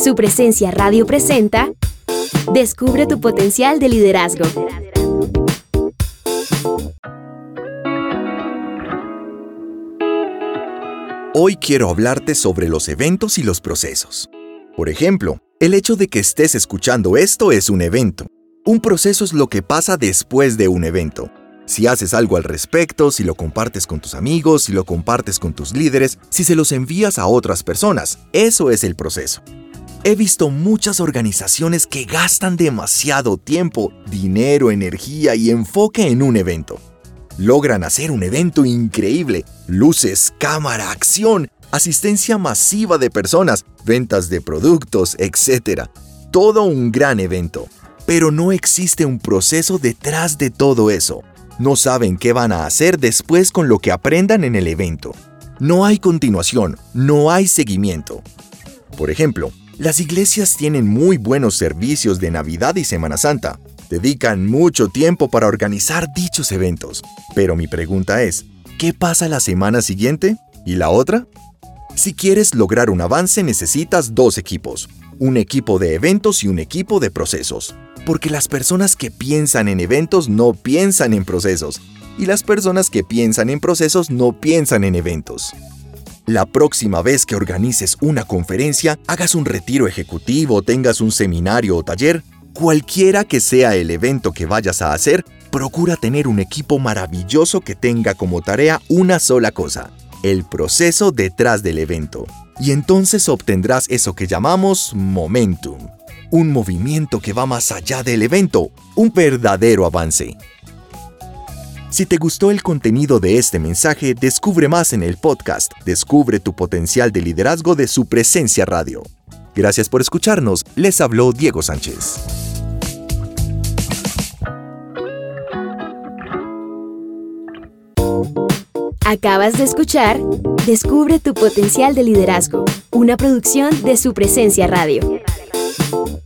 Su presencia radio presenta Descubre tu potencial de liderazgo. Hoy quiero hablarte sobre los eventos y los procesos. Por ejemplo, el hecho de que estés escuchando esto es un evento. Un proceso es lo que pasa después de un evento. Si haces algo al respecto, si lo compartes con tus amigos, si lo compartes con tus líderes, si se los envías a otras personas, eso es el proceso. He visto muchas organizaciones que gastan demasiado tiempo, dinero, energía y enfoque en un evento. Logran hacer un evento increíble, luces, cámara, acción, asistencia masiva de personas, ventas de productos, etc. Todo un gran evento. Pero no existe un proceso detrás de todo eso. No saben qué van a hacer después con lo que aprendan en el evento. No hay continuación, no hay seguimiento. Por ejemplo, las iglesias tienen muy buenos servicios de Navidad y Semana Santa. Dedican mucho tiempo para organizar dichos eventos. Pero mi pregunta es, ¿qué pasa la semana siguiente? ¿Y la otra? Si quieres lograr un avance necesitas dos equipos, un equipo de eventos y un equipo de procesos. Porque las personas que piensan en eventos no piensan en procesos, y las personas que piensan en procesos no piensan en eventos. La próxima vez que organices una conferencia, hagas un retiro ejecutivo, tengas un seminario o taller, cualquiera que sea el evento que vayas a hacer, procura tener un equipo maravilloso que tenga como tarea una sola cosa, el proceso detrás del evento. Y entonces obtendrás eso que llamamos momentum, un movimiento que va más allá del evento, un verdadero avance. Si te gustó el contenido de este mensaje, descubre más en el podcast Descubre tu potencial de liderazgo de su presencia radio. Gracias por escucharnos, les habló Diego Sánchez. Acabas de escuchar Descubre tu potencial de liderazgo, una producción de su presencia radio.